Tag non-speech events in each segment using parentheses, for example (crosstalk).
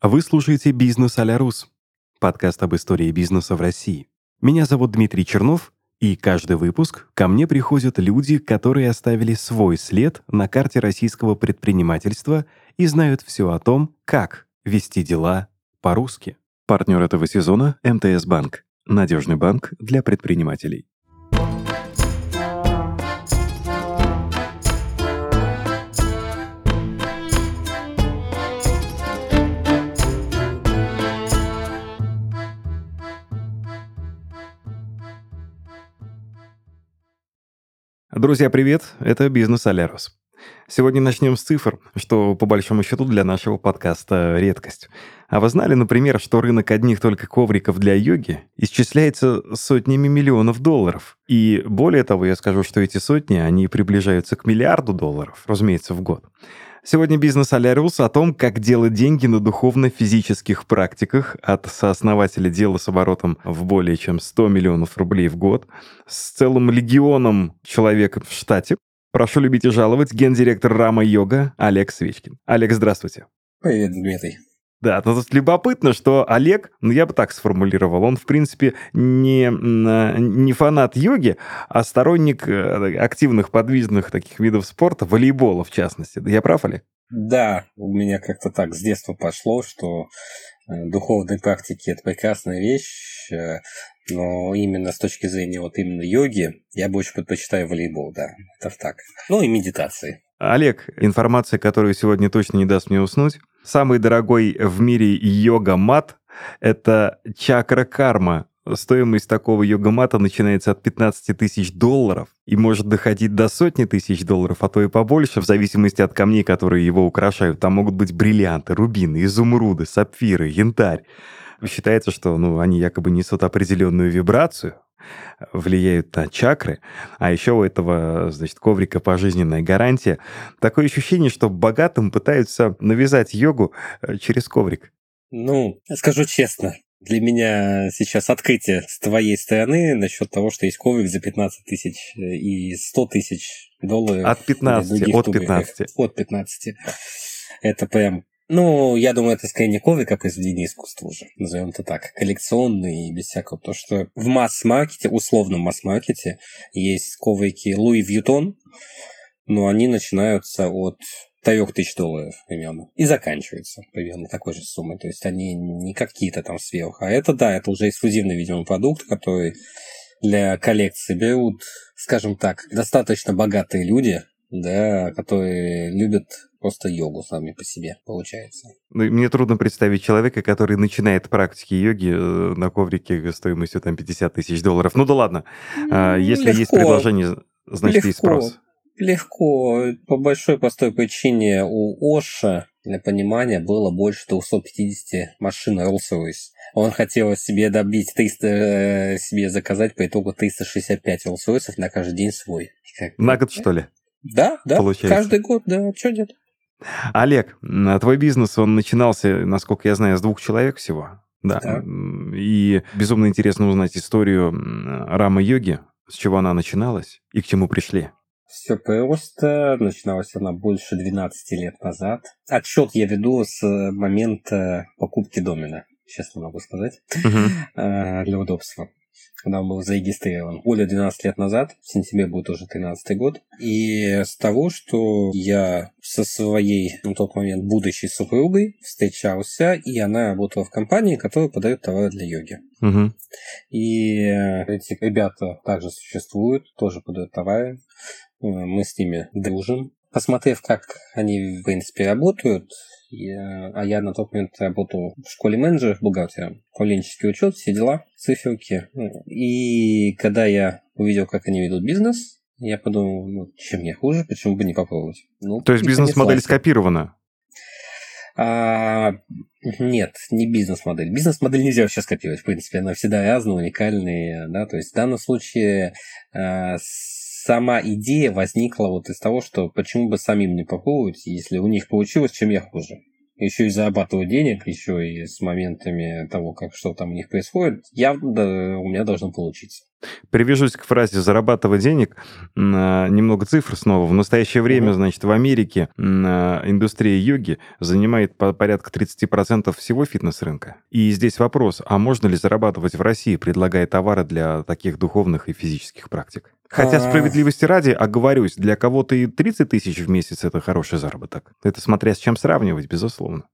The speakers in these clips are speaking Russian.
Вы слушаете «Бизнес а Рус» — подкаст об истории бизнеса в России. Меня зовут Дмитрий Чернов, и каждый выпуск ко мне приходят люди, которые оставили свой след на карте российского предпринимательства и знают все о том, как вести дела по-русски. Партнер этого сезона — МТС Банк. Надежный банк для предпринимателей. Друзья, привет! Это «Бизнес Алярус». Сегодня начнем с цифр, что по большому счету для нашего подкаста редкость. А вы знали, например, что рынок одних только ковриков для йоги исчисляется сотнями миллионов долларов? И более того, я скажу, что эти сотни, они приближаются к миллиарду долларов, разумеется, в год. Сегодня бизнес Аляриус о том, как делать деньги на духовно-физических практиках от сооснователя дела с оборотом в более чем 100 миллионов рублей в год, с целым легионом человек в штате. Прошу любить и жаловать, гендиректор Рама Йога Олег Свечкин. Олег, здравствуйте. Привет, Дмитрий. Да, но тут любопытно, что Олег, ну я бы так сформулировал, он в принципе не, не фанат йоги, а сторонник э, активных подвижных таких видов спорта, волейбола в частности. Я прав, Олег? Да, у меня как-то так с детства пошло, что э, духовные практики – это прекрасная вещь, э, но именно с точки зрения вот именно йоги я больше предпочитаю волейбол, да, это так. Ну и медитации. Олег, информация, которую сегодня точно не даст мне уснуть. Самый дорогой в мире йога-мат – это чакра карма. Стоимость такого йога-мата начинается от 15 тысяч долларов и может доходить до сотни тысяч долларов, а то и побольше, в зависимости от камней, которые его украшают. Там могут быть бриллианты, рубины, изумруды, сапфиры, янтарь. Считается, что ну, они якобы несут определенную вибрацию, влияют на чакры, а еще у этого, значит, коврика пожизненная гарантия. Такое ощущение, что богатым пытаются навязать йогу э, через коврик. Ну, скажу честно, для меня сейчас открытие с твоей стороны насчет того, что есть коврик за 15 тысяч э, и 100 тысяч долларов. От 15, от 15. От 15. Это прям ну, я думаю, это скорее не коврик, а произведение искусства уже, назовем это так, коллекционный и без всякого. То, что в масс-маркете, условном масс-маркете, есть коврики Луи Вьютон, но они начинаются от трех тысяч долларов примерно. И заканчиваются примерно такой же суммой. То есть они не какие-то там сверху. А это, да, это уже эксклюзивный, видимо, продукт, который для коллекции берут, скажем так, достаточно богатые люди, да, которые любят просто йогу сами по себе, получается. Ну, мне трудно представить человека, который начинает практики йоги э, на коврике стоимостью там 50 тысяч долларов. Ну да ладно. А, ну, Если легко. есть предложение, значит легко. и спрос. Легко. По большой простой причине у Оша, для понимания, было больше 250 машин Rolls-Royce. Он хотел себе добить 300, э, себе заказать по итогу 365 Rolls-Royce на каждый день свой. На год, что ли? Да, да, Получается. каждый год, да, что нет. Олег, твой бизнес, он начинался, насколько я знаю, с двух человек всего. Да. да. И безумно интересно узнать историю Рама Йоги, с чего она начиналась и к чему пришли. Все просто. Начиналась она больше 12 лет назад. Отчет я веду с момента покупки домена, честно могу сказать, uh-huh. для удобства когда он был зарегистрирован. Более 12 лет назад, в сентябре будет уже 13 год. И с того, что я со своей на тот момент будущей супругой встречался, и она работала в компании, которая подает товары для йоги. Угу. И эти ребята также существуют, тоже подают товары. Мы с ними дружим. Посмотрев, как они, в принципе, работают, я, а я на тот момент работал в школе менеджера, бухгалтером, управленческий учет, все дела, циферки. И когда я увидел, как они ведут бизнес, я подумал, ну, чем я хуже, почему бы не попробовать. Ну, То есть бизнес-модель скопирована? А, нет, не бизнес-модель. Бизнес-модель нельзя вообще скопировать, в принципе. Она всегда разная, уникальная. Да? То есть в данном случае а, сама идея возникла вот из того, что почему бы самим не попробовать, если у них получилось, чем я хуже. Еще и зарабатываю денег, еще и с моментами того, как что там у них происходит, явно да, у меня должно получиться. Привяжусь к фразе «зарабатывать денег». Немного цифр снова. В настоящее время, значит, в Америке индустрия йоги занимает порядка 30% всего фитнес-рынка. И здесь вопрос, а можно ли зарабатывать в России, предлагая товары для таких духовных и физических практик? Хотя а. справедливости ради, оговорюсь, для кого-то и 30 тысяч в месяц это хороший заработок. Это смотря с чем сравнивать, безусловно.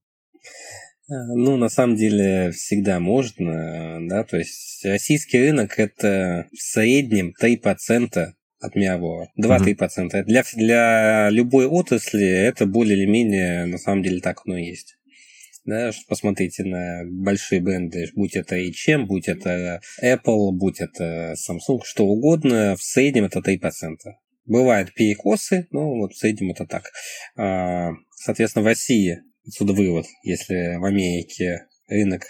Э, ну, на самом деле, всегда можно, да, то есть российский рынок это в среднем 3% от мирового, 2-3%. Mm-hmm. Для, для любой отрасли это более или менее, на самом деле, так оно и есть. Да, посмотрите на большие бренды, будь это H&M, будь это Apple, будь это Samsung, что угодно, в среднем это 3%. Бывают перекосы, но вот в среднем это так. А, соответственно, в России Отсюда вывод. Если в Америке рынок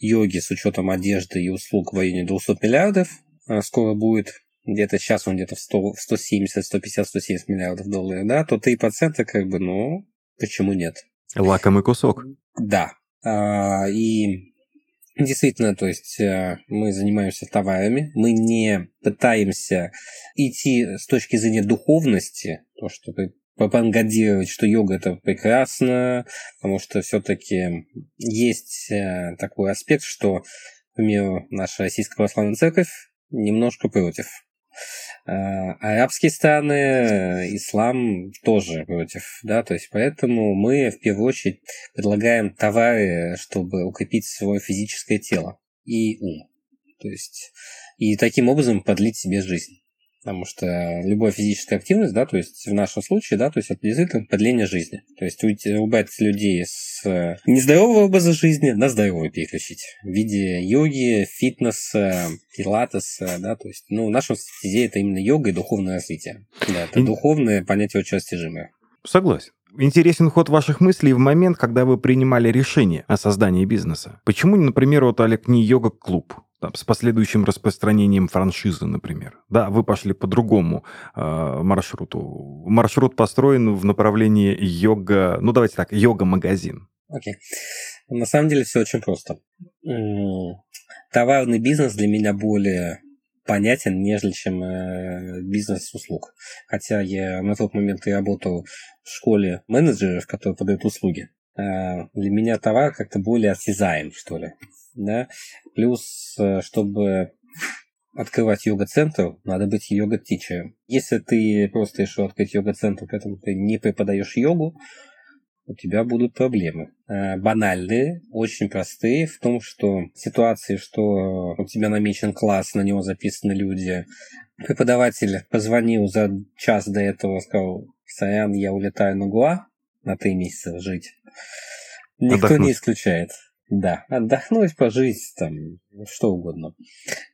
йоги с учетом одежды и услуг в районе 200 миллиардов а скоро будет, где-то сейчас он где-то в 100, 170, 150, 170 миллиардов долларов, да, то 3% как бы, ну, почему нет? Лакомый кусок. Да. А, и Действительно, то есть э, мы занимаемся товарами, мы не пытаемся идти с точки зрения духовности, то, что пропагандировать, что йога это прекрасно, потому что все-таки есть э, такой аспект, что, например, наша Российская Православная Церковь немножко против. А арабские страны, ислам тоже против, да, то есть поэтому мы в первую очередь предлагаем товары, чтобы укрепить свое физическое тело и ум, то есть и таким образом продлить себе жизнь. Потому что любая физическая активность, да, то есть в нашем случае, да, то есть это действительно продление жизни. То есть убрать людей с э, нездорового образа жизни на здоровый переключить. В виде йоги, фитнеса, пилатеса, да, то есть, ну, в нашем стезе это именно йога и духовное развитие. Да, это и... духовное понятие очень растяжимое. Согласен. Интересен ход ваших мыслей в момент, когда вы принимали решение о создании бизнеса. Почему, например, вот Олег не йога-клуб? Там, с последующим распространением франшизы, например. Да, вы пошли по другому э, маршруту. Маршрут построен в направлении йога, ну давайте так, йога-магазин. Окей. Okay. На самом деле все очень просто. Товарный бизнес для меня более понятен, нежели чем э, бизнес услуг. Хотя я на тот момент и работал в школе менеджеров, которые подают услуги. Э, для меня товар как-то более осязаем, что ли да, плюс, э, чтобы открывать йога-центр, надо быть йога-тичером. Если ты просто решил открыть йога-центр, при этом ты не преподаешь йогу, у тебя будут проблемы. Э, банальные, очень простые, в том, что ситуации, что у тебя намечен класс, на него записаны люди, преподаватель позвонил за час до этого, сказал, сорян, я улетаю на Гуа на три месяца жить. Никто Отдохнуть. не исключает. Да, отдохнуть, пожить, там, что угодно.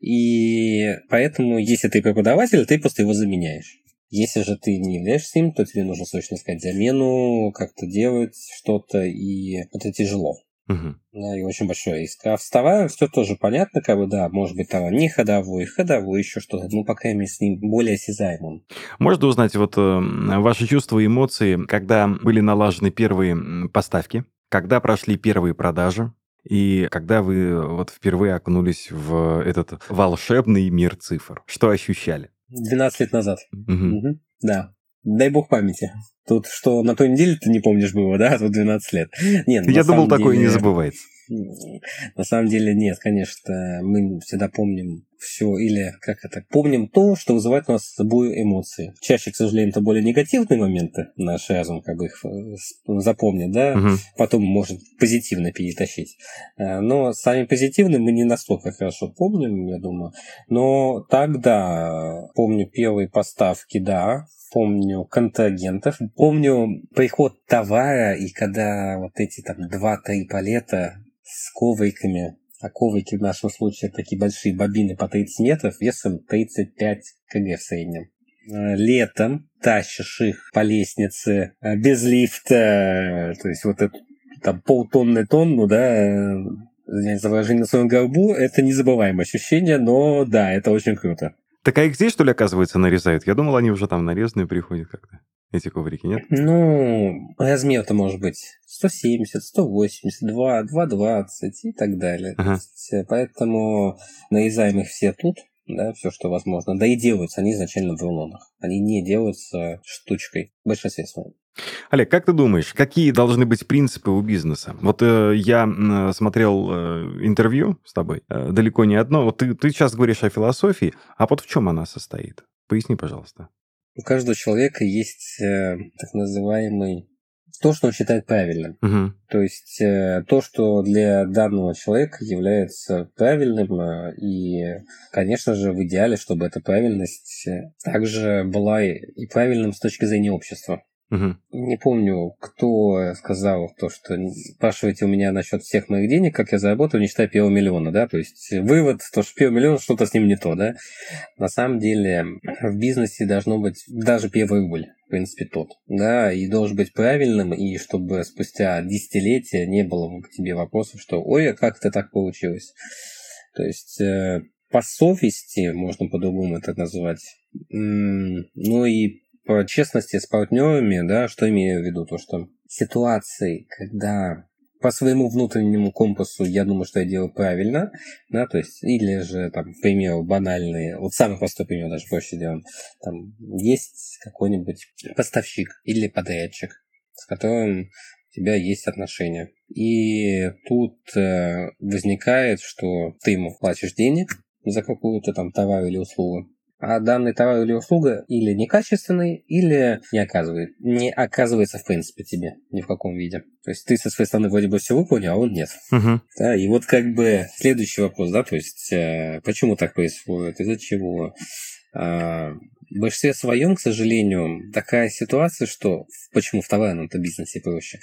И поэтому, если ты преподаватель, ты просто его заменяешь. Если же ты не являешься им, то тебе нужно срочно искать замену, как-то делать что-то, и это тяжело. Угу. Да, и очень большой риск. А вставая, все тоже понятно, как бы, да, может быть, там не ходовой, ходовой, еще что-то, ну, по крайней мере, с ним более осязаемым. Можно узнать вот э, ваши чувства и эмоции, когда были налажены первые поставки, когда прошли первые продажи, и когда вы вот впервые окунулись в этот волшебный мир цифр, что ощущали? 12 лет назад. Угу. Угу. Да. Дай бог памяти. Тут что на той неделе ты не помнишь было, да? А тут 12 лет. Нет, Я думал, деле... такое не забывается. На самом деле нет, конечно, мы всегда помним все или как это, помним то, что вызывает у нас с собой эмоции. Чаще, к сожалению, это более негативные моменты, наш разум как бы их э, запомнит, да, угу. потом может позитивно перетащить. Э, но сами позитивные мы не настолько хорошо помним, я думаю. Но тогда помню первые поставки, да, помню контрагентов, помню приход товара, и когда вот эти там 2-3 палета с ковриками. А коврики в нашем случае такие большие бобины по 30 метров весом 35 кг в среднем. Э, летом тащишь их по лестнице э, без лифта, то есть вот это там полтонны тонну, да, за выражение на своем горбу, это незабываемое ощущение, но да, это очень круто. Так а их здесь, что ли, оказывается, нарезают? Я думал, они уже там нарезанные приходят как-то. Эти коврики, нет? Ну, размер-то может быть 170, 180, 2, 220 и так далее. Ага. Есть, э, поэтому нарезаем их все тут. Да, все, что возможно. Да и делаются они изначально в рулонах. Они не делаются штучкой в большинстве своем. Олег, как ты думаешь, какие должны быть принципы у бизнеса? Вот э, я э, смотрел э, интервью с тобой, э, далеко не одно. Вот ты, ты сейчас говоришь о философии, а вот в чем она состоит? Поясни, пожалуйста. У каждого человека есть э, так называемый то, что он считает правильным. Угу. То есть э, то, что для данного человека является правильным, э, и, конечно же, в идеале, чтобы эта правильность э, также была и правильным с точки зрения общества. Угу. Не помню, кто сказал то, что спрашиваете у меня насчет всех моих денег, как я заработал, не считая первого миллиона, да, то есть вывод, то, что первый миллион, что-то с ним не то, да. На самом деле в бизнесе должно быть даже первый рубль, в принципе, тот, да, и должен быть правильным, и чтобы спустя десятилетия не было к тебе вопросов, что «Ой, а как это так получилось?» То есть э, по совести, можно по-другому это назвать, ну и по честности с партнерами, да, что имею в виду, то что ситуации, когда по своему внутреннему компасу я думаю, что я делаю правильно, да, то есть, или же, там, к примеру, банальные, вот самый простой пример даже проще сделаем, там, есть какой-нибудь поставщик или подрядчик, с которым у тебя есть отношения. И тут э, возникает, что ты ему платишь денег за какую-то там товар или услугу, а данный товар или услуга или некачественный, или не, оказывает, не оказывается в принципе тебе ни в каком виде. То есть ты со своей стороны вроде бы все выполнил, а он нет. Угу. Да, и вот как бы следующий вопрос, да, то есть э, почему так происходит, из-за чего? А, в большинстве своем, к сожалению, такая ситуация, что почему в товарном-то бизнесе проще,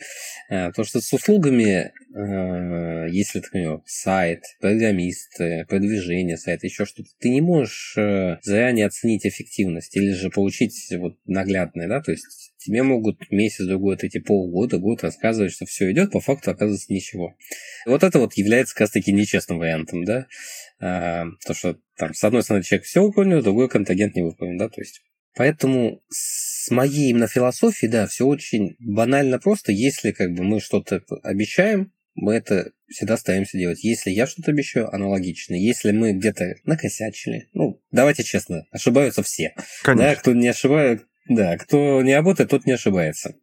а, то что с услугами, а, если, например, сайт, программист, продвижение сайта, еще что-то, ты не можешь э, заранее оценить эффективность или же получить вот наглядное, да, то есть тебе могут месяц, другой, эти полгода, год рассказывать, что все идет, по факту оказывается ничего. Вот это вот является как раз таки нечестным вариантом, да, то, что там, с одной стороны, человек все выполнил, другой контагент не выполнил, да, то есть. Поэтому с моей именно философией, да, все очень банально просто. Если как бы мы что-то обещаем, мы это всегда стараемся делать. Если я что-то обещаю, аналогично. Если мы где-то накосячили, ну, давайте честно, ошибаются все. Конечно. Да, кто не ошибает, да, кто не работает, тот не ошибается.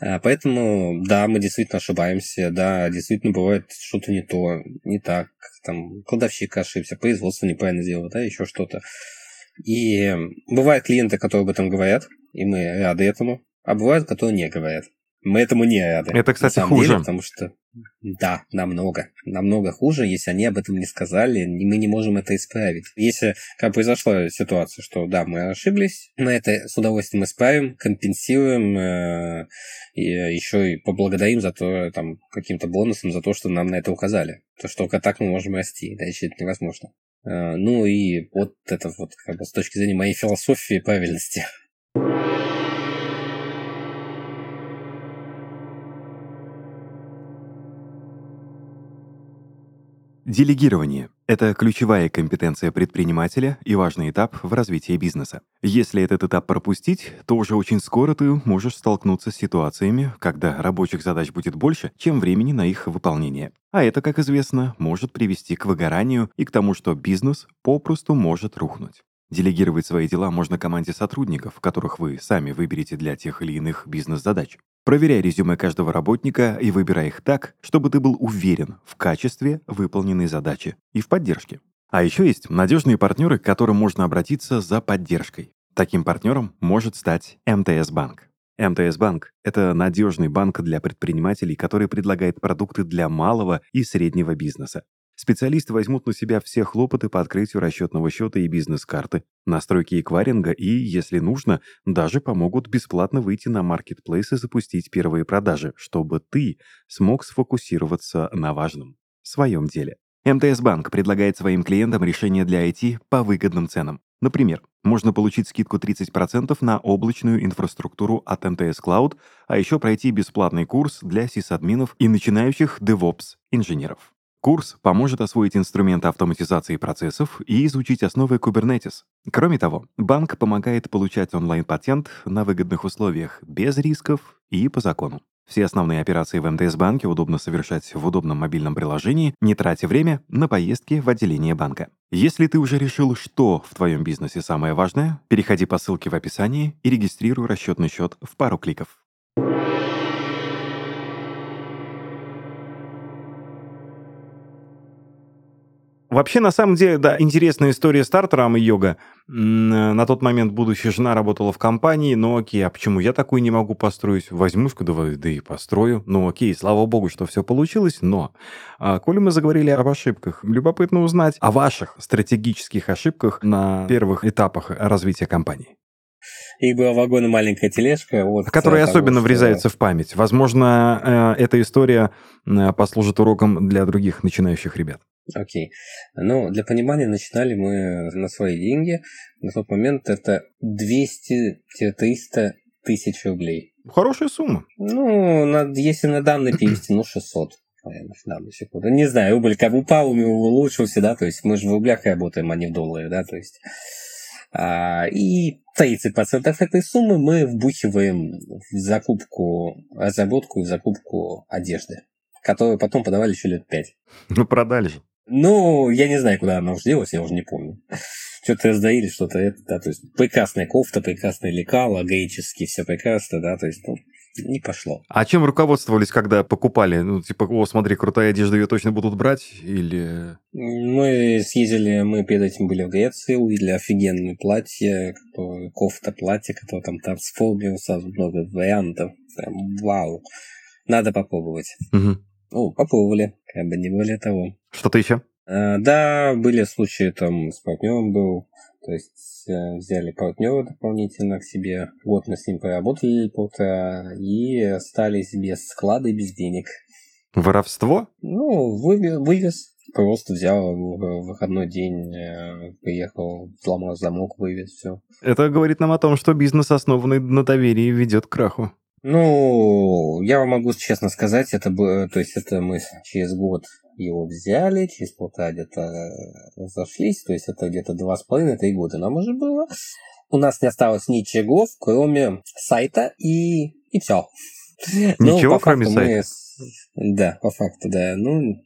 А, поэтому, да, мы действительно ошибаемся, да, действительно бывает что-то не то, не так, там, кладовщик ошибся, производство неправильно сделал, да, еще что-то. И бывают клиенты, которые об этом говорят, и мы рады этому, а бывают, которые не говорят. Мы этому не рады. Это, кстати, хуже. Деле, потому что да, намного. Намного хуже, если они об этом не сказали, мы не можем это исправить. Если как произошла ситуация, что да, мы ошиблись, мы это с удовольствием исправим, компенсируем, э, и еще и поблагодарим за то, там, каким-то бонусом за то, что нам на это указали. То, что только так мы можем расти, иначе это невозможно. Э, ну и вот это вот как бы с точки зрения моей философии правильности. Делегирование – это ключевая компетенция предпринимателя и важный этап в развитии бизнеса. Если этот этап пропустить, то уже очень скоро ты можешь столкнуться с ситуациями, когда рабочих задач будет больше, чем времени на их выполнение. А это, как известно, может привести к выгоранию и к тому, что бизнес попросту может рухнуть. Делегировать свои дела можно команде сотрудников, которых вы сами выберете для тех или иных бизнес-задач. Проверяй резюме каждого работника и выбирай их так, чтобы ты был уверен в качестве выполненной задачи и в поддержке. А еще есть надежные партнеры, к которым можно обратиться за поддержкой. Таким партнером может стать МТС Банк. МТС Банк – это надежный банк для предпринимателей, который предлагает продукты для малого и среднего бизнеса. Специалисты возьмут на себя все хлопоты по открытию расчетного счета и бизнес-карты, настройки эквайринга и, если нужно, даже помогут бесплатно выйти на маркетплейс и запустить первые продажи, чтобы ты смог сфокусироваться на важном – своем деле. МТС Банк предлагает своим клиентам решения для IT по выгодным ценам. Например, можно получить скидку 30% на облачную инфраструктуру от МТС Cloud, а еще пройти бесплатный курс для сисадминов и начинающих DevOps-инженеров. Курс поможет освоить инструменты автоматизации процессов и изучить основы Kubernetes. Кроме того, банк помогает получать онлайн-патент на выгодных условиях, без рисков и по закону. Все основные операции в МТС-банке удобно совершать в удобном мобильном приложении, не тратя время на поездки в отделение банка. Если ты уже решил, что в твоем бизнесе самое важное, переходи по ссылке в описании и регистрируй расчетный счет в пару кликов. Вообще, на самом деле, да, интересная история стартера и йога. На тот момент будущая жена работала в компании, ну окей, а почему я такую не могу построить? Возьмусь, да, да и построю. Ну окей, слава богу, что все получилось, но... А, коли мы заговорили об ошибках, любопытно узнать о ваших стратегических ошибках на первых этапах развития компании. Их была вагон и маленькая тележка. Вот, Которые того, особенно что... врезаются в память. Возможно, э, эта история э, послужит уроком для других начинающих ребят. Окей. Ну, для понимания, начинали мы на свои деньги. На тот момент это 200-300 тысяч рублей. Хорошая сумма. Ну, на, если на данные перевести, ну, 600. Наверное, секунду. Не знаю, рубль как упал, улучшился, да, то есть мы же в рублях работаем, а не в долларе, да, то есть... А, и 30% этой суммы мы вбухиваем в закупку, разработку и закупку одежды, которую потом подавали еще лет 5. Ну, продали же. Ну, я не знаю, куда она уже делась, я уже не помню. (laughs) Что-то раздаили, что-то это, да, то есть прекрасная кофта, прекрасное лекало, греческий, все прекрасно, да, то есть, ну, не пошло. А чем руководствовались, когда покупали? Ну, типа, о, смотри, крутая одежда, ее точно будут брать? Или... Мы съездили, мы перед этим были в Греции, увидели офигенное платье, кофта, платье, которое там трансформировалось, сразу много вариантов. Прям вау. Надо попробовать. Угу. Ну, попробовали, как бы не более того. Что-то еще? А, да, были случаи, там, с партнером был, то есть э, взяли партнера дополнительно к себе, год мы с ним поработали полтора, и остались без склада и без денег. Воровство? Ну, вывез, вывез. Просто взял в выходной день, э, приехал, взломал замок, вывез, все. Это говорит нам о том, что бизнес, основанный на доверии, ведет к краху. Ну, я вам могу честно сказать, это было, то есть это мы через год его взяли, через полтора где-то зашлись, то есть это где-то два с половиной-три года нам уже было. У нас не осталось ничего, кроме сайта и, и все. (laughs) Ну, Ничего, ну, кроме сайта? Мы, да, по факту, да. Ну,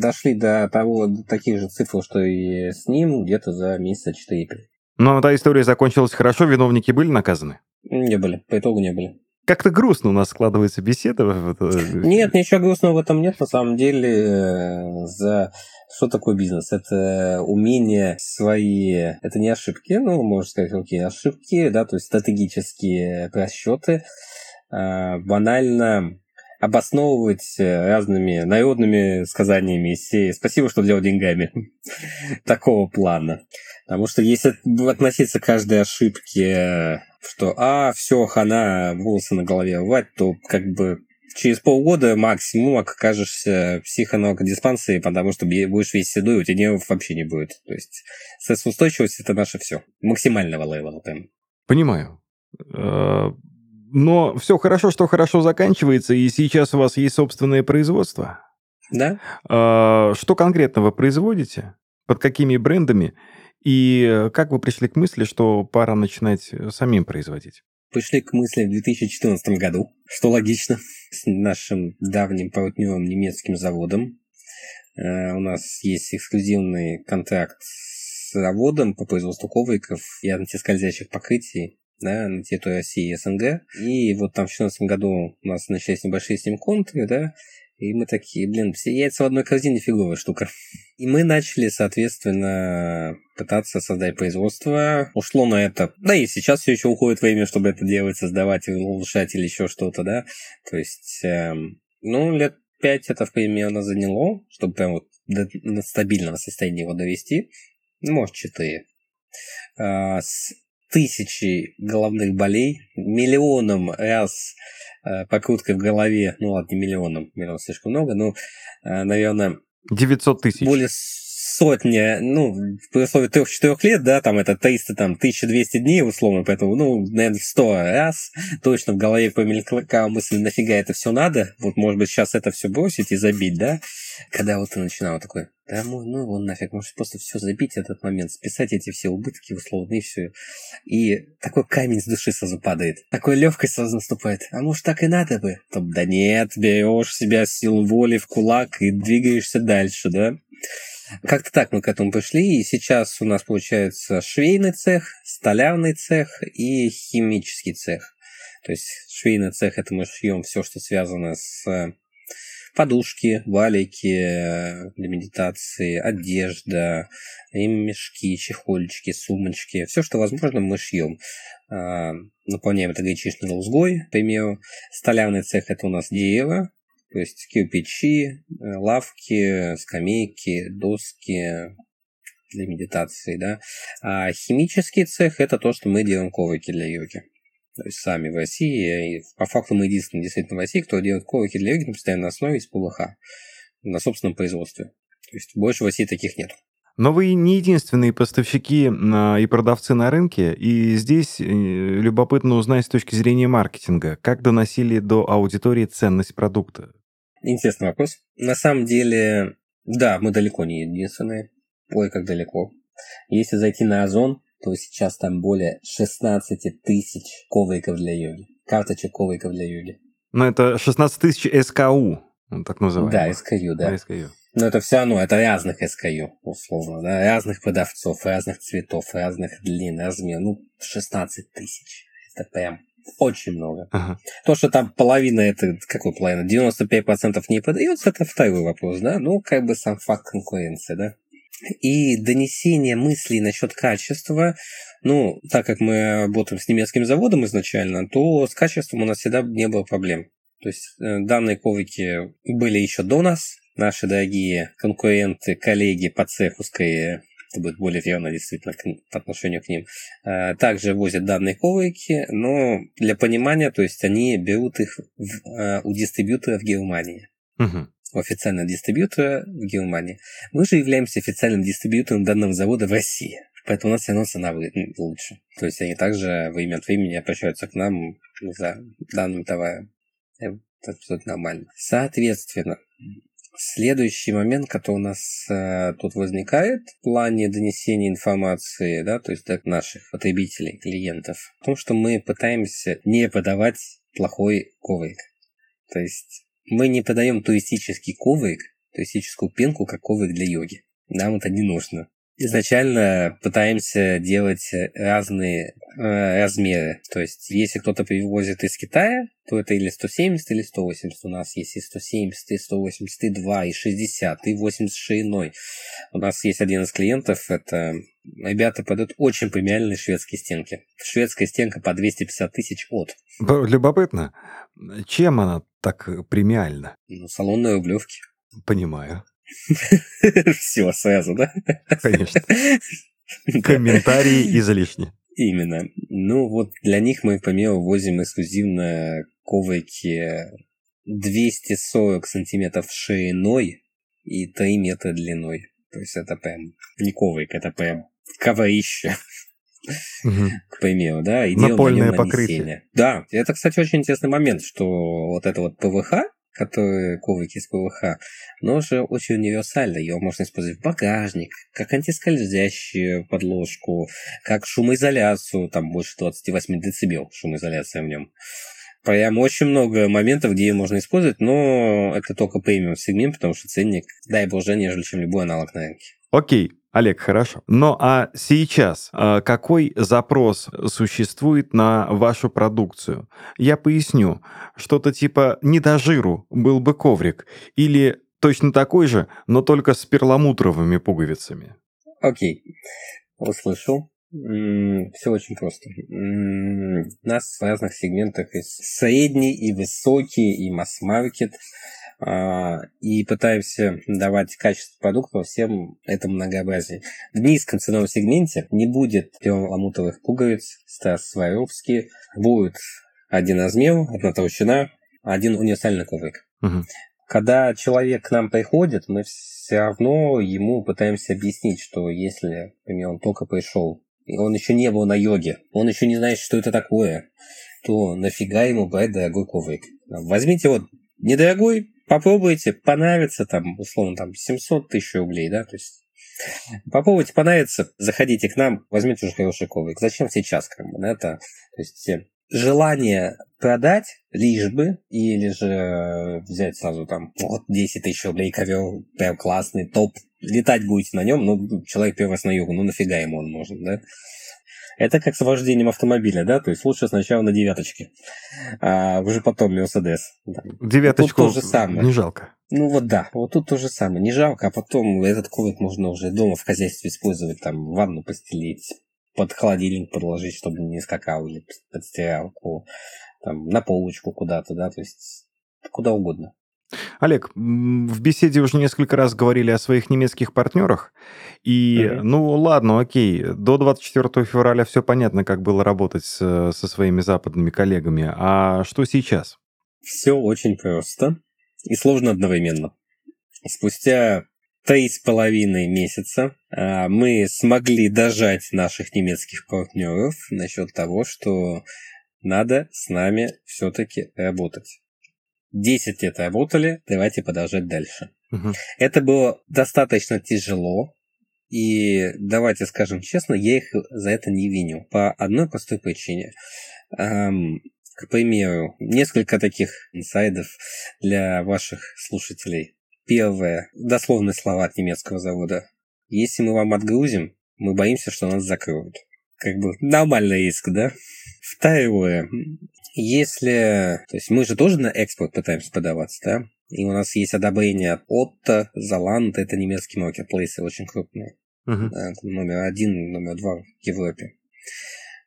дошли до того, до таких же цифр, что и с ним, где-то за месяца 4-5. Но та история закончилась хорошо, виновники были наказаны? Не были, по итогу не были. Как-то грустно у нас складывается беседа. Нет, ничего грустного в этом нет. На самом деле, э, за что такое бизнес? Это умение свои... Это не ошибки, ну, можно сказать, окей, ошибки, да, то есть стратегические просчеты, а, банально обосновывать разными народными сказаниями и спасибо, что делал деньгами. (laughs) Такого плана. Потому что если относиться к каждой ошибке что а, все, хана, волосы на голове рвать, то как бы через полгода максимум окажешься в психонаркодиспансере, потому что будешь весь седой, у тебя нервов вообще не будет. То есть стрессоустойчивость – это наше все. Максимального левела прям. Понимаю. Э, но все хорошо, что хорошо заканчивается, и сейчас у вас есть собственное производство. Да. Э, что конкретно вы производите? Под какими брендами? И э, как вы пришли к мысли, что пора начинать э, самим производить? Пришли к мысли в 2014 году, что логично, с нашим давним партнером немецким заводом. Э, у нас есть эксклюзивный контракт с заводом по производству ковриков и антискользящих покрытий да, на территории России и СНГ. И вот там в 2014 году у нас начались небольшие с ним контры, да, и мы такие, блин, все яйца в одной корзине фиговая штука. И мы начали, соответственно, пытаться создать производство. Ушло на это. Да и сейчас все еще уходит время, чтобы это делать, создавать, улучшать или еще что-то, да. То есть, эм, ну, лет пять это примерно заняло, чтобы прям вот до, до стабильного состояния его довести. Ну, может, четыре. А, тысячи головных болей, миллионом раз Э, покруткой в голове, ну ладно, не миллионом, миллион слишком много, но, э, наверное... 900 тысяч. Более сотни, ну, при условии трех-четырех лет, да, там это 300, там, 1200 дней, условно, поэтому, ну, наверное, в 100 раз точно в голове помелькала мысль, нафига это все надо, вот, может быть, сейчас это все бросить и забить, да, когда вот ты начинал такой, да, ну, ну вон нафиг, может просто все забить этот момент, списать эти все убытки условно и все. И такой камень с души сразу падает. Такой легкость сразу наступает. А может так и надо бы? Топ, да нет, берешь себя силу воли в кулак и двигаешься дальше, да? Как-то так мы к этому пришли, и сейчас у нас получается швейный цех, столярный цех и химический цех. То есть швейный цех это мы шьем все, что связано с э, подушки, валики для медитации, одежда, мешки, чехольчики, сумочки. Все, что возможно, мы шьем. А, наполняем это гречишной лузгой, к примеру. Столярный цех это у нас дерево, то есть кирпичи, э, лавки, скамейки, доски для медитации, да. А химический цех это то, что мы делаем коврики для йоги. То есть сами в России, и по факту мы единственные действительно в России, кто делает коврики для йоги на постоянной основе из ПВХ на собственном производстве. То есть больше в России таких нет. Но вы не единственные поставщики и продавцы на рынке, и здесь э, любопытно узнать с точки зрения маркетинга, как доносили до аудитории ценность продукта. Интересный вопрос. На самом деле, да, мы далеко не единственные. Ой, как далеко. Если зайти на Озон, то сейчас там более 16 тысяч ковриков для йоги. Карточек ковриков для йоги. Ну, это 16 тысяч СКУ, так называемых. Да, СКУ, да. SKU. Но это все равно, это разных СКУ, условно, да, разных продавцов, разных цветов, разных длин, размеров. Ну, 16 тысяч. Это прям очень много. Ага. То, что там половина, это какой половина? 95% не продается, это второй вопрос, да? Ну, как бы сам факт конкуренции, да? И донесение мыслей насчет качества, ну, так как мы работаем с немецким заводом изначально, то с качеством у нас всегда не было проблем. То есть э, данные коврики были еще до нас, наши дорогие конкуренты, коллеги по цеху, скорее, это будет более верно действительно по отношению к ним, э, также возят данные коврики, но для понимания, то есть они берут их в, э, у дистрибьютора в Германии. Угу официального дистрибьютора в Германии. Мы же являемся официальным дистрибьютором данного завода в России. Поэтому у нас все равно цена лучше. То есть они также время от времени обращаются к нам за данным товаром. Это абсолютно нормально. Соответственно, Следующий момент, который у нас э, тут возникает в плане донесения информации, да, то есть до наших потребителей, клиентов, в том, что мы пытаемся не подавать плохой коврик. То есть мы не подаем туристический коврик, туристическую пенку, как коврик для йоги. Нам это не нужно. Изначально пытаемся делать разные э, размеры. То есть, если кто-то привозит из Китая, то это или 170, или 180. У нас есть и 170, и 180, и 2, и 60, и 80 шириной. У нас есть один из клиентов, это ребята продают очень премиальные шведские стенки. Шведская стенка по 250 тысяч от. Любопытно. Чем она так премиальна? Ну, салонные рублевки. Понимаю. (laughs) Все сразу, да? Конечно. (laughs) Комментарии излишни. Именно. Ну вот для них мы, примеру, возим эксклюзивно коврики 240 сантиметров шириной и 3 метра длиной. То есть это прям не коврик, это прям коврище. Угу. К примеру, да, и Напольное покрытие. Да, это, кстати, очень интересный момент, что вот это вот ПВХ, который коврик из ПВХ, но же очень универсально. Его можно использовать в багажник, как антискользящую подложку, как шумоизоляцию, там больше 28 дБ шумоизоляция в нем. Прям очень много моментов, где ее можно использовать, но это только премиум сегмент, потому что ценник, дай боже, нежели чем любой аналог на рынке. Окей, Олег, хорошо. Ну а сейчас а, какой запрос существует на вашу продукцию? Я поясню. Что-то типа «не до жиру, был бы коврик» или точно такой же, но только с перламутровыми пуговицами. Окей, услышал. Все очень просто. У нас в разных сегментах есть средний и высокий, и масс-маркет. А, и пытаемся давать качество продукта во всем этом многообразии. В низком ценовом сегменте не будет перламутровых пуговиц, Стас Сваровский, будет один размер, одна толщина, один универсальный коврик. Угу. Когда человек к нам приходит, мы все равно ему пытаемся объяснить, что если, например, он только пришел, и он еще не был на йоге, он еще не знает, что это такое, то нафига ему брать дорогой коврик? Возьмите вот недорогой, попробуйте, понравится там, условно, там 700 тысяч рублей, да, то есть попробуйте, понравится, заходите к нам, возьмите уже хороший коврик. Зачем сейчас, как бы, это, то есть э, желание продать лишь бы, или же взять сразу там, вот, 10 тысяч рублей ковер, прям классный, топ, летать будете на нем, ну, человек первый раз на югу, ну, нафига ему он нужен, да? Это как с вождением автомобиля, да? То есть лучше сначала на девяточке, а уже потом Мерседес. Девяточку тут то же самое. не жалко. Ну вот да, вот тут то же самое. Не жалко, а потом этот коврик можно уже дома в хозяйстве использовать, там ванну постелить, под холодильник подложить, чтобы не скакал или под стиралку, там, на полочку куда-то, да, то есть куда угодно. Олег, в беседе уже несколько раз говорили о своих немецких партнерах. И, mm-hmm. ну ладно, окей, до 24 февраля все понятно, как было работать с, со своими западными коллегами. А что сейчас? Все очень просто и сложно одновременно. Спустя три с половиной месяца а, мы смогли дожать наших немецких партнеров насчет того, что надо с нами все-таки работать. 10 лет работали, давайте продолжать дальше. Угу. Это было достаточно тяжело, и давайте скажем честно, я их за это не виню. По одной простой причине. Эм, к примеру, несколько таких инсайдов для ваших слушателей. Первое. Дословные слова от немецкого завода. Если мы вам отгрузим, мы боимся, что нас закроют. Как бы нормальный риск, да? Второе. Если... То есть мы же тоже на экспорт пытаемся подаваться, да? И у нас есть одобрение от Отто, Заланд, это немецкие маркетплейсы очень крупные. Uh-huh. Номер один, номер два в Европе.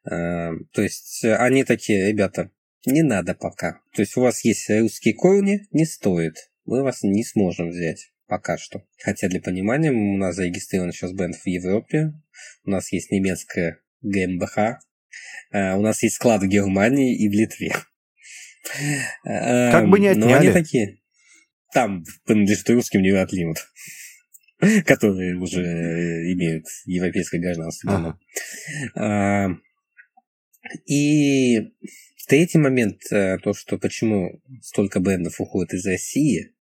А, то есть они такие, ребята, не надо пока. То есть у вас есть русские корни, не стоит. Мы вас не сможем взять пока что. Хотя для понимания у нас зарегистрирован сейчас бренд в Европе. У нас есть немецкая ГМБХ, у нас есть склад в Германии и в Литве. Как бы не отняли. Но они такие. Там принадлежит русским не отлимут. (laughs) Которые уже имеют европейское гражданство. Ага. И третий момент, э, то, что почему столько брендов уходит из России,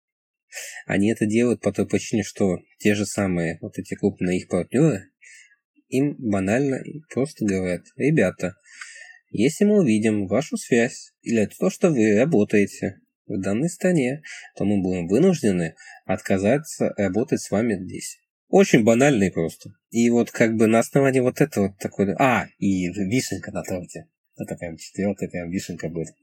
они это делают по той причине, что те же самые вот эти крупные их партнеры, им банально просто говорят, ребята, если мы увидим вашу связь или то, что вы работаете в данной стране, то мы будем вынуждены отказаться работать с вами здесь. Очень банально и просто. И вот как бы на основании вот этого вот такой... А, и вишенка на торте. Это прям четвертая прям вишенка будет.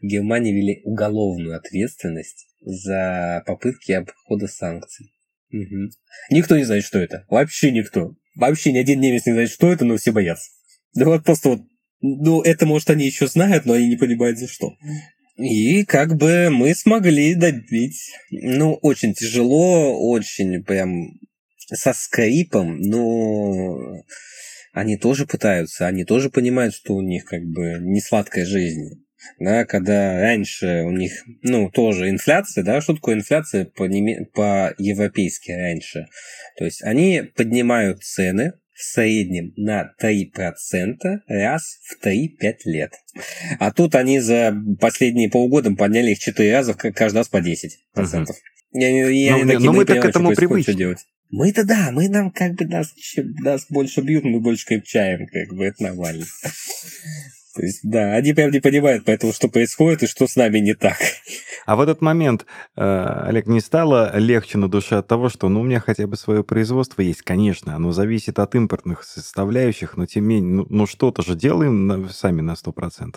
В Германии ввели уголовную ответственность за попытки обхода санкций. Угу. Никто не знает, что это. Вообще никто. Вообще ни один немец не знает, что это, но все боятся. Да вот просто вот, ну, это, может, они еще знают, но они не понимают, за что. И как бы мы смогли добить. Ну, очень тяжело, очень прям со скрипом, но они тоже пытаются, они тоже понимают, что у них как бы не сладкая жизнь да, когда раньше у них, ну, тоже инфляция, да, что такое инфляция по, по-европейски раньше? То есть они поднимают цены в среднем на 3% раз в 3-5 лет. А тут они за последние полгода подняли их 4 раза, каждый раз по 10%. Угу. Я, я, но, но мы-то к этому привычны. Мы-то да, мы нам как бы нас, нас больше бьют, мы больше крепчаем, как бы это нормально. То есть, да, они прям не понимают поэтому, что происходит и что с нами не так. А в этот момент, э, Олег, не стало легче на душе от того, что, ну, у меня хотя бы свое производство есть, конечно, оно зависит от импортных составляющих, но тем не менее, ну, ну что-то же делаем сами на 100%.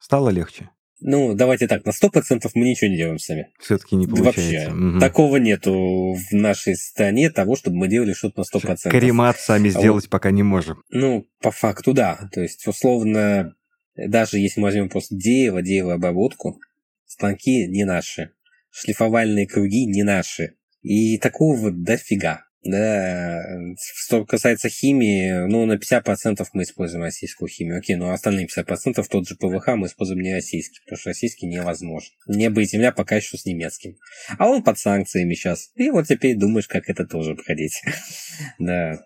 Стало легче? Ну, давайте так, на 100% мы ничего не делаем сами. Все-таки не получается. Вообще. Угу. Такого нету в нашей стране, того, чтобы мы делали что-то на 100%. Каремат сами а сделать вот, пока не можем. Ну, по факту, да. То есть, условно, даже если мы возьмем просто дерево, деревообработку, станки не наши, шлифовальные круги не наши. И такого дофига. Да, что касается химии, ну, на 50% мы используем российскую химию. Окей, но остальные 50% тот же ПВХ мы используем не российский, потому что российский невозможно. Небо и земля пока еще с немецким. А он под санкциями сейчас. И вот теперь думаешь, как это тоже обходить. (laughs) Да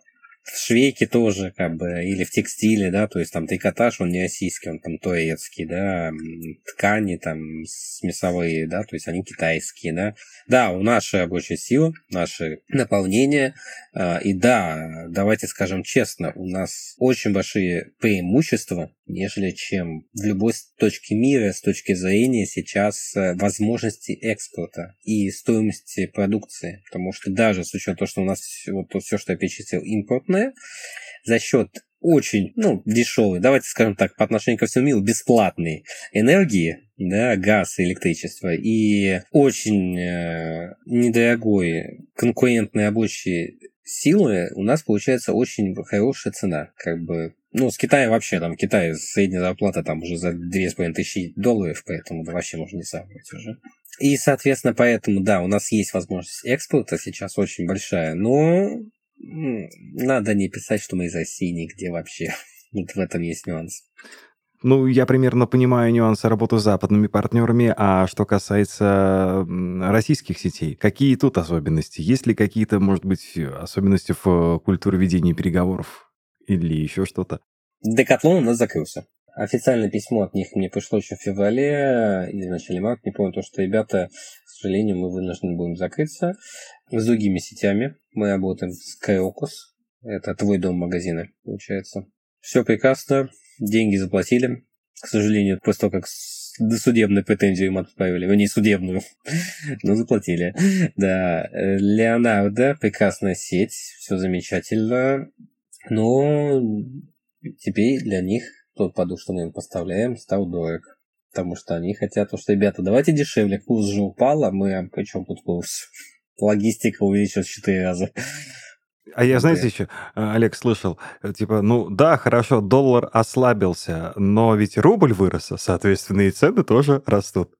в швейке тоже, как бы, или в текстиле, да, то есть там трикотаж, он не российский, он там турецкий, да, ткани там смесовые, да, то есть они китайские, да. Да, у нашей рабочей силы, наше наполнение, э, и да, давайте скажем честно, у нас очень большие преимущества нежели чем в любой точке мира с точки зрения сейчас э, возможности экспорта и стоимости продукции. Потому что даже с учетом того, что у нас вот все, что я перечислил, импортное, за счет очень, ну, дешевой, давайте скажем так, по отношению ко всему миру, бесплатной энергии, да, газ и электричество, и очень э, недорогой конкурентной рабочей силы, у нас получается очень хорошая цена, как бы ну, с Китаем вообще, там, в Китае средняя зарплата там уже за 2,5 тысячи долларов, поэтому да, вообще можно не сравнивать уже. И, соответственно, поэтому, да, у нас есть возможность экспорта сейчас очень большая, но надо не писать, что мы из России нигде вообще. (laughs) Вот в этом есть нюанс. Ну, я примерно понимаю нюансы работы с западными партнерами, а что касается российских сетей, какие тут особенности? Есть ли какие-то, может быть, особенности в культуре ведения переговоров или еще что-то? Декатлон у нас закрылся. Официальное письмо от них мне пришло еще в феврале или в начале марта, не помню, то, что, ребята, к сожалению, мы вынуждены будем закрыться. С другими сетями мы работаем с Кайокус. Это твой дом магазины, получается. Все прекрасно, деньги заплатили. К сожалению, после того, как досудебную претензию им отправили, ну не судебную, (laughs) но заплатили. Да, Леонардо, прекрасная сеть, все замечательно, но теперь для них тот подушку, что мы им поставляем, стал дорог. Потому что они хотят, что, ребята, давайте дешевле, курс же упал, а мы, а чем тут курс? (laughs) Логистика увеличилась в 4 раза. А я, знаете, еще, э, Олег, слышал, э, типа, ну да, хорошо, доллар ослабился, но ведь рубль вырос, соответственно, и цены тоже растут.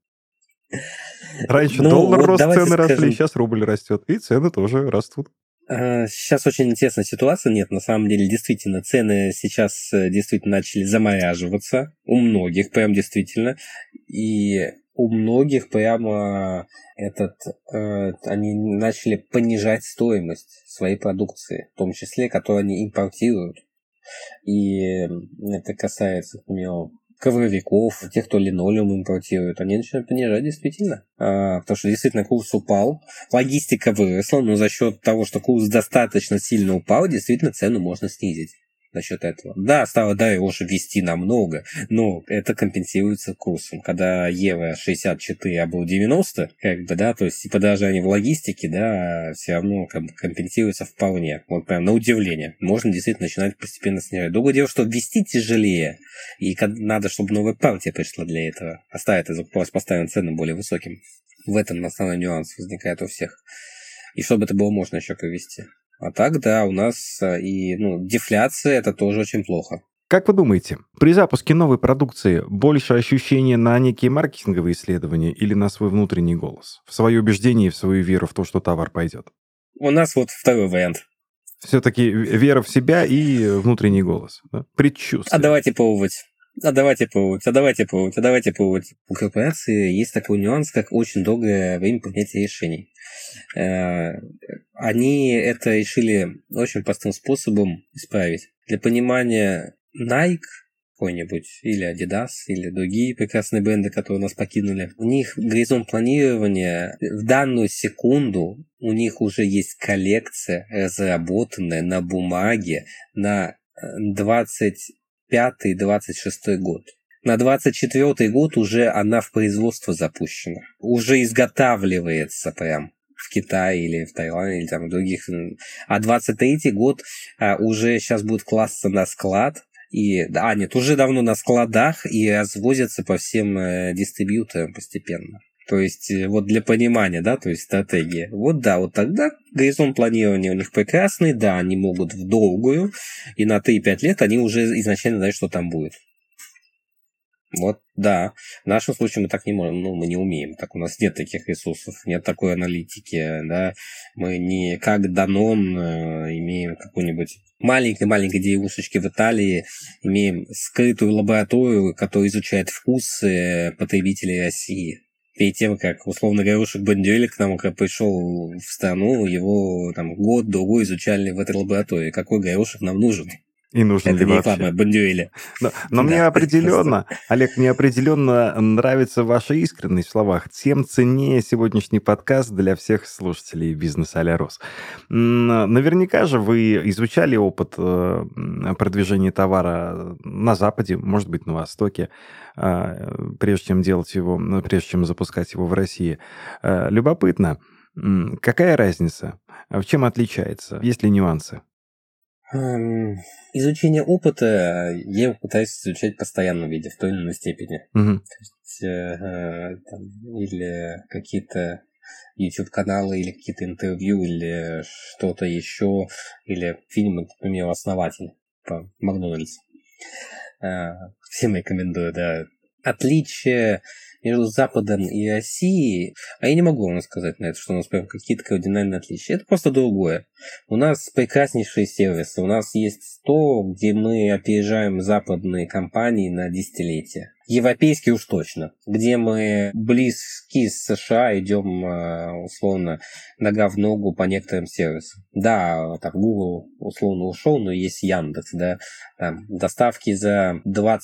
Раньше ну, доллар вот рос, цены скажем... росли, сейчас рубль растет, и цены тоже растут. Сейчас очень интересная ситуация. Нет, на самом деле, действительно, цены сейчас э, действительно начали замораживаться. У многих прям действительно. И у многих прямо этот, э, они начали понижать стоимость своей продукции, в том числе, которую они импортируют. И это касается, например, ковровиков, тех, кто линолеум импортирует, они начинают понижать действительно. А, потому что действительно курс упал, логистика выросла, но за счет того, что курс достаточно сильно упал, действительно цену можно снизить насчет этого. Да, стало дороже ввести намного, но это компенсируется курсом. Когда евро 64, а был 90, как бы, да, то есть и подорожание в логистике, да, все равно как бы компенсируется вполне. Вот прям на удивление. Можно действительно начинать постепенно снижать. Другое дело, что ввести тяжелее, и надо, чтобы новая партия пришла для этого. Оставить это поставим цены более высоким. В этом основной нюанс возникает у всех. И чтобы это было можно еще провести. А так, да, у нас э, и ну, дефляция это тоже очень плохо. Как вы думаете, при запуске новой продукции больше ощущения на некие маркетинговые исследования или на свой внутренний голос? В свое убеждение и в свою веру в то, что товар пойдет? У нас вот второй вариант. Все-таки вера в себя и внутренний голос. Да? Предчувствие. А давайте пробовать. А давайте пробовать, а давайте пробовать, а давайте пробовать. У корпорации есть такой нюанс, как очень долгое время принятия решений. Э, они это решили очень простым способом исправить. Для понимания Nike какой-нибудь, или Adidas, или другие прекрасные бренды, которые нас покинули. У них горизонт планирования в данную секунду у них уже есть коллекция, разработанная на бумаге на 20 25-26 год. На 24 год уже она в производство запущена. Уже изготавливается прям в Китае или в Таиланде или там в других. А 23 год а, уже сейчас будет класться на склад. И, а, нет, уже давно на складах и развозятся по всем э, дистрибьюторам постепенно. То есть, э, вот для понимания, да, то есть стратегия. Вот да, вот тогда горизонт планирования у них прекрасный, да, они могут в долгую, и на 3-5 лет они уже изначально знают, что там будет. Вот, да. В нашем случае мы так не можем, ну, мы не умеем. Так у нас нет таких ресурсов, нет такой аналитики, да. Мы не как Данон э, имеем какую-нибудь маленькой-маленькой девушечки в Италии, имеем скрытую лабораторию, которая изучает вкусы потребителей России перед тем, как, условно говоря, Ушек Бандюэль к нам, когда пришел в страну, его там год-другой изучали в этой лаборатории. Какой горошек нам нужен? И нужно Это ли не вообще? реклама Бондюэля. (laughs) Но, (laughs) но мне Да. определенно, (laughs) Олег, мне определенно нравится ваша искренность в словах. Тем ценнее сегодняшний подкаст для всех слушателей бизнеса а Рос. Наверняка же вы изучали опыт э, продвижения товара на Западе, может быть, на Востоке, а, прежде чем делать его, прежде чем запускать его в России. Э, Любопытно, какая разница? В чем отличается? Есть ли нюансы? Эм, Изучение опыта я его пытаюсь изучать постоянно в виде, в той или иной степени. Мгм. Э, э, там, или какие-то YouTube-каналы, или какие-то интервью, или что-то еще, или фильмы, например, «Основатель» по Макдональдс. Э, Всем рекомендую, да. Отличие между Западом и Россией, а я не могу вам сказать на это, что у нас прям какие-то кардинальные отличия. Это просто другое. У нас прекраснейшие сервисы. У нас есть то, где мы опережаем западные компании на десятилетия. Европейские уж точно. Где мы близки с США, идем э, условно нога в ногу по некоторым сервисам. Да, так Google условно ушел, но есть Яндекс, да, там, доставки за 20-30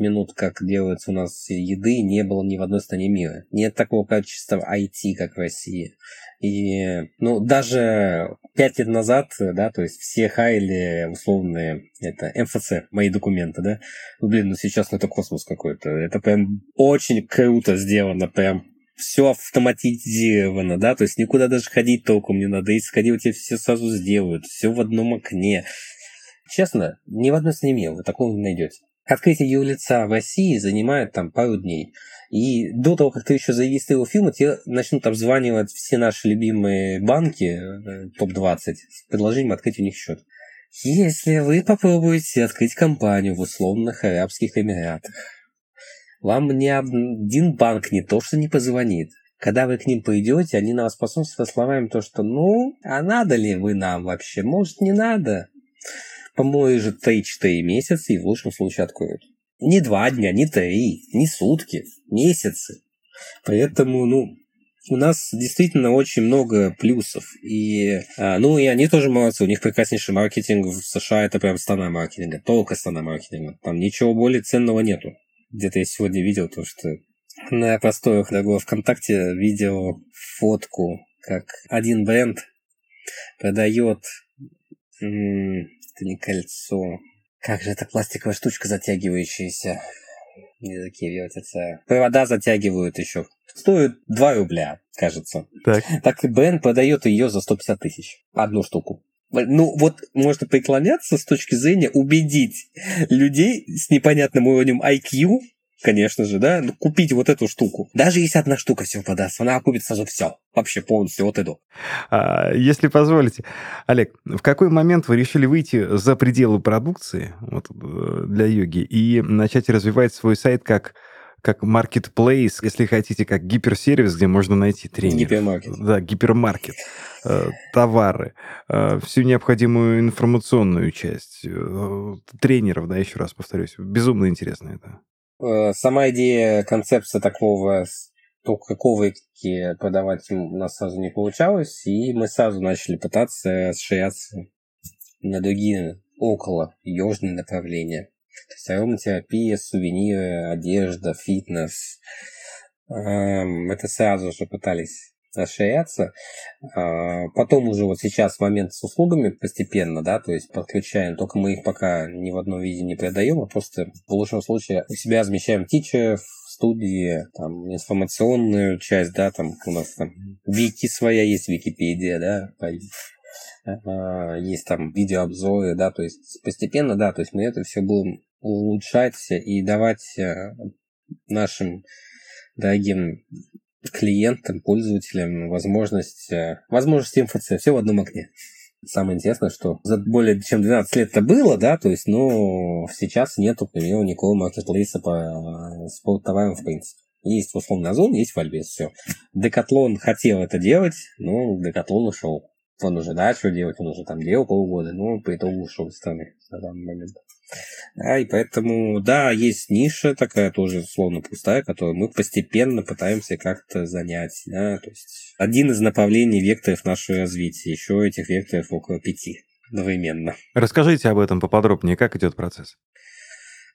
минут, как делается у нас еды, не было ни в одной стране мира. Нет такого качества IT, как в России. И, ну, даже пять лет назад, да, то есть все хайли условные, это МФЦ, мои документы, да. Ну, блин, ну сейчас ну, это космос какой-то. Это прям очень круто сделано, прям все автоматизировано, да, то есть никуда даже ходить толком не надо. Если сходил, тебе все сразу сделают, все в одном окне. Честно, ни в одной стране мира вы такого не найдете. Открытие юрлица в России занимает там пару дней. И до того, как ты еще зарегистрировал фирму, тебе начнут обзванивать все наши любимые банки, э, топ-20, с предложением открыть у них счет. Если вы попробуете открыть компанию в условных Арабских Эмиратах, вам ни один банк не то, что не позвонит. Когда вы к ним пойдете, они на вас посмотрят со словами то, что «ну, а надо ли вы нам вообще? Может, не надо?» Поможет 3-4 месяца и в лучшем случае откроют. Не два дня, не три, не сутки, месяцы. Поэтому, ну, у нас действительно очень много плюсов. И, а, ну, и они тоже молодцы. У них прекраснейший маркетинг в США. Это прям страна маркетинга. Только страна маркетинга. Там ничего более ценного нету. Где-то я сегодня видел то, что на просторах дорогого ВКонтакте видел фотку, как один бренд продает это не кольцо. Как же это пластиковая штучка затягивающаяся? Языки вертятся. Провода затягивают еще. Стоит 2 рубля, кажется. Так. Так и бренд продает ее за 150 тысяч. Одну штуку. Ну, вот можно преклоняться с точки зрения убедить людей с непонятным уровнем IQ, конечно же, да, ну, купить вот эту штуку. Даже если одна штука всего подаст, она купит сразу все. Вообще полностью от и до. А, Если позволите, Олег, в какой момент вы решили выйти за пределы продукции вот, э, для йоги и начать развивать свой сайт как как marketplace, если хотите, как гиперсервис, где можно найти тренеров. Гипермаркет. Да, гипермаркет, э, товары, э, всю необходимую информационную часть, тренеров, да, еще раз повторюсь. Безумно интересно это. Э, Сама идея, концепция такого только коврики продавать у нас сразу не получалось, и мы сразу начали пытаться расширяться на другие около южные направления. То есть ароматерапия, сувениры, одежда, фитнес. Эм, Это сразу же пытались расширяться. А, Потом уже вот сейчас момент с услугами постепенно, да, то есть подключаем, только мы их пока ни в одном виде не продаем, а просто в лучшем случае у себя размещаем тичеров, студии, там, информационную часть, да, там у нас там вики своя есть, Википедия, да, а, есть там видеообзоры, да, то есть постепенно, да, то есть мы это все будем улучшать и давать э, нашим дорогим клиентам, пользователям возможность, э, возможность МФЦ, все в одном окне. Самое интересное, что за более чем 12 лет это было, да, то есть, но сейчас нету, к примеру, никакого маркетплейса по спорттоварам в принципе. Есть условно Озон, есть Вальбес, все. Декатлон хотел это делать, но Декатлон ушел. Он уже начал делать, он уже там делал полгода, но по итогу ушел из страны на данный момент. Да, и поэтому, да, есть ниша такая тоже словно пустая, которую мы постепенно пытаемся как-то занять. Да? То есть один из направлений векторов нашего развития. Еще этих векторов около пяти. одновременно. Расскажите об этом поподробнее, как идет процесс?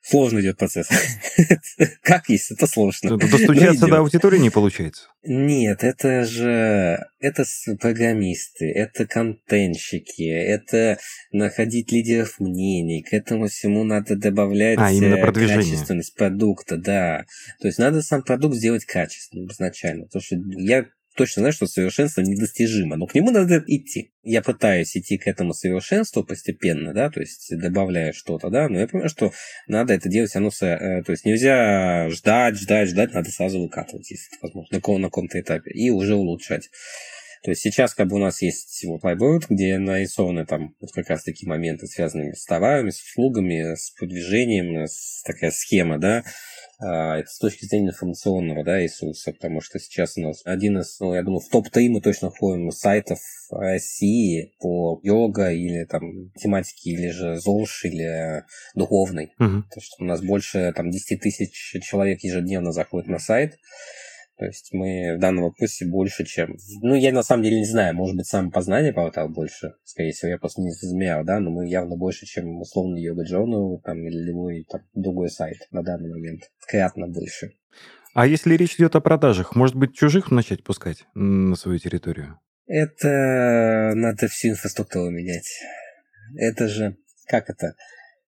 Сложно идет процесс. (laughs) как есть, это сложно. Достучаться до аудитории не получается? Нет, это же... Это программисты, это контентщики, это находить лидеров мнений. К этому всему надо добавлять а, именно э, качественность продукта, да. То есть надо сам продукт сделать качественным изначально. Потому что я точно знаю, что совершенство недостижимо, но к нему надо идти. Я пытаюсь идти к этому совершенству постепенно, да, то есть добавляя что-то, да, но я понимаю, что надо это делать, оно, э, то есть нельзя ждать, ждать, ждать, надо сразу выкатывать, если это возможно, на, на каком-то этапе, и уже улучшать. То есть сейчас как бы у нас есть вот whiteboard, где нарисованы там вот как раз такие моменты, связанные с товарами, с услугами, с продвижением, с такая схема, да, а, это с точки зрения информационного да, ресурса, потому что сейчас у нас один из, ну, я думаю, в топ-3 мы точно входим сайтов России по йога или там тематике, или же ЗОЖ, или духовной. Uh-huh. То, что у нас больше там 10 тысяч человек ежедневно заходит на сайт, то есть мы в данном вопросе больше, чем... Ну, я на самом деле не знаю, может быть, самопознание портал больше, скорее всего, я просто не измерял, да, но мы явно больше, чем условно Йога Journal там, или любой там, другой сайт на данный момент. Кратно больше. А если речь идет о продажах, может быть, чужих начать пускать на свою территорию? Это надо всю инфраструктуру менять. Это же... Как это?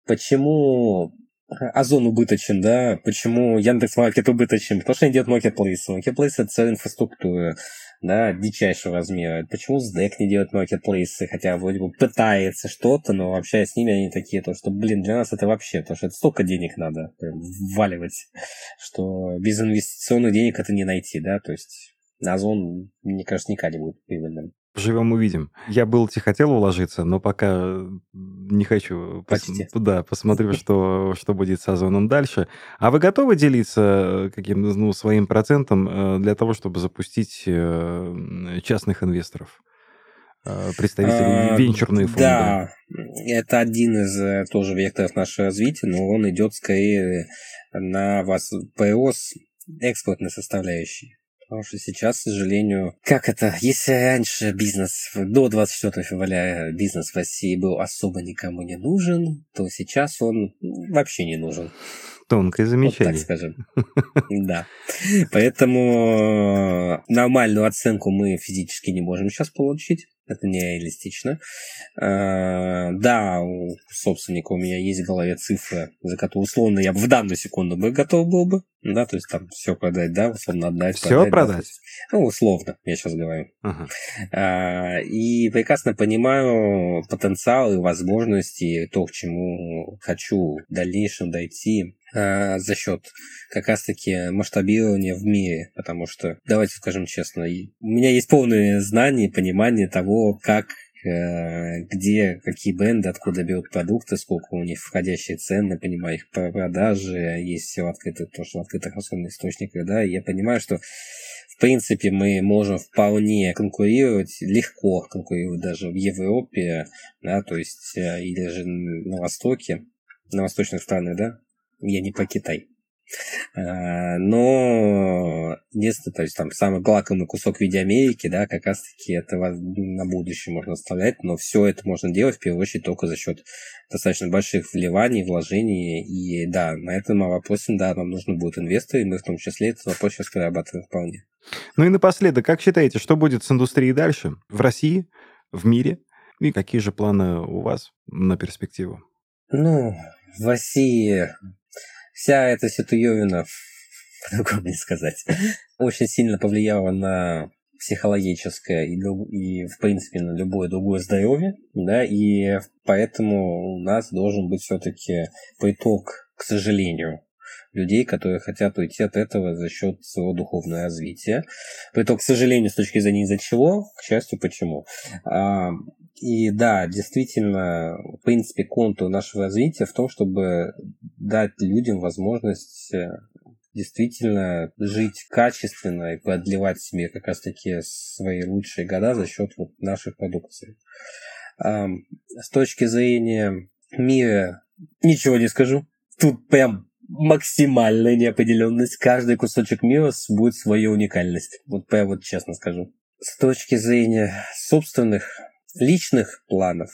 Почему Озон убыточен, да? Почему Яндекс Маркет убыточен? Потому что они делают маркетплейсы. Маркетплейсы – это целая инфраструктура, да, дичайшего размера. Почему СДЭК не делает маркетплейсы, хотя вроде бы пытается что-то, но общаясь с ними, они такие, то, что, блин, для нас это вообще, то, что это столько денег надо вваливать, что без инвестиционных денег это не найти, да, то есть Озон, мне кажется, никогда не будет прибыльным. Живем увидим. Я был хотел уложиться, но пока не хочу. Пос... Да, посмотрю, (laughs) что, что будет с Озоном дальше. А вы готовы делиться каким ну, своим процентом э, для того, чтобы запустить э, частных инвесторов? Э, представителей а, венчурные фонды. Да, это один из тоже векторов нашего развития, но он идет скорее на вас ПОС экспортной составляющей. Потому что сейчас, к сожалению, как это, если раньше бизнес, до 24 февраля бизнес в России был особо никому не нужен, то сейчас он вообще не нужен. Тонкое замечание. Вот так скажем. (laughs) Да. Поэтому нормальную оценку мы физически не можем сейчас получить. Это нереалистично. А, да, у собственника у меня есть в голове цифры, за которые условно я в данную секунду бы готов был бы. Да, то есть там все продать, да, условно отдать. Все продать? продать? Да, ну, условно, я сейчас говорю. Ага. А, и прекрасно понимаю потенциал и возможности, то, к чему хочу в дальнейшем дойти а, за счет как раз-таки масштабирования в мире, потому что, давайте скажем честно, у меня есть полное знание, понимание того, как э, где какие бренды, откуда берут продукты, сколько у них входящие цены, понимаю их продажи, есть все открытые, то, что в открытых особенных источниках, да, и я понимаю, что в принципе мы можем вполне конкурировать, легко конкурировать даже в Европе, да, то есть э, или же на Востоке, на восточных странах, да, я не про Китай. А, но единственное, то есть там самый лакомый кусок в виде Америки, да, как раз таки это на будущее можно оставлять, но все это можно делать в первую очередь только за счет достаточно больших вливаний, вложений, и да, на этом вопросе, да, нам нужно будет инвесторы, и мы в том числе этот вопрос сейчас прорабатываем вполне. Ну и напоследок, как считаете, что будет с индустрией дальше в России, в мире, и какие же планы у вас на перспективу? Ну, в России вся эта ситуевина, по-другому не сказать, очень сильно повлияла на психологическое и, и, в принципе, на любое другое здоровье, да, и поэтому у нас должен быть все-таки приток, к сожалению, людей, которые хотят уйти от этого за счет своего духовного развития. Приток, к сожалению, с точки зрения из-за чего, к счастью, почему. А, и да, действительно, в принципе, контур нашего развития в том, чтобы дать людям возможность э, действительно жить качественно и продлевать себе как раз-таки свои лучшие года за счет вот нашей продукции. С точки зрения мира ничего не скажу. Тут прям максимальная неопределенность. Каждый кусочек мира будет своя уникальность. Вот прям вот честно скажу. С точки зрения собственных личных планов.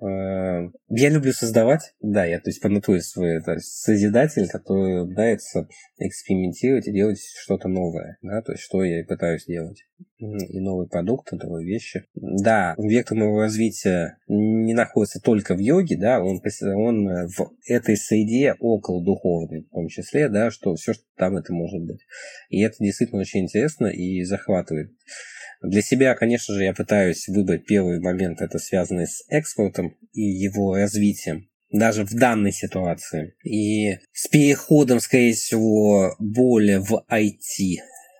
Э, я люблю создавать, да, я то есть по натуре свой то есть созидатель, который нравится экспериментировать и делать что-то новое, да, то есть что я пытаюсь делать. И новые продукты, новые вещи. Да, вектор моего развития не находится только в йоге, да, он, он в этой среде около духовной, в том числе, да, что все, что там это может быть. И это действительно очень интересно и захватывает. Для себя, конечно же, я пытаюсь выбрать первый момент, это связанный с экспортом и его развитием даже в данной ситуации. И с переходом, скорее всего, более в IT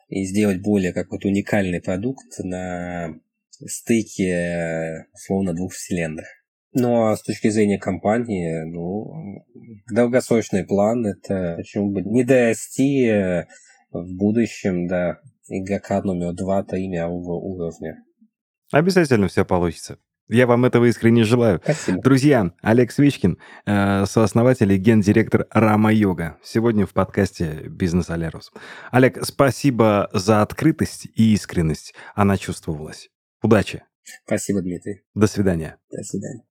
и сделать более какой-то уникальный продукт на стыке, условно, двух вселенных. Ну, а с точки зрения компании, ну, долгосрочный план – это почему бы не дорасти в будущем до игрока номер два таймового уровня. Обязательно все получится. Я вам этого искренне желаю. Спасибо. Друзья, Олег Свечкин, э, сооснователь и гендиректор Рама Йога. Сегодня в подкасте «Бизнес Алерус». Олег, спасибо за открытость и искренность. Она чувствовалась. Удачи. Спасибо, Дмитрий. До свидания. До свидания.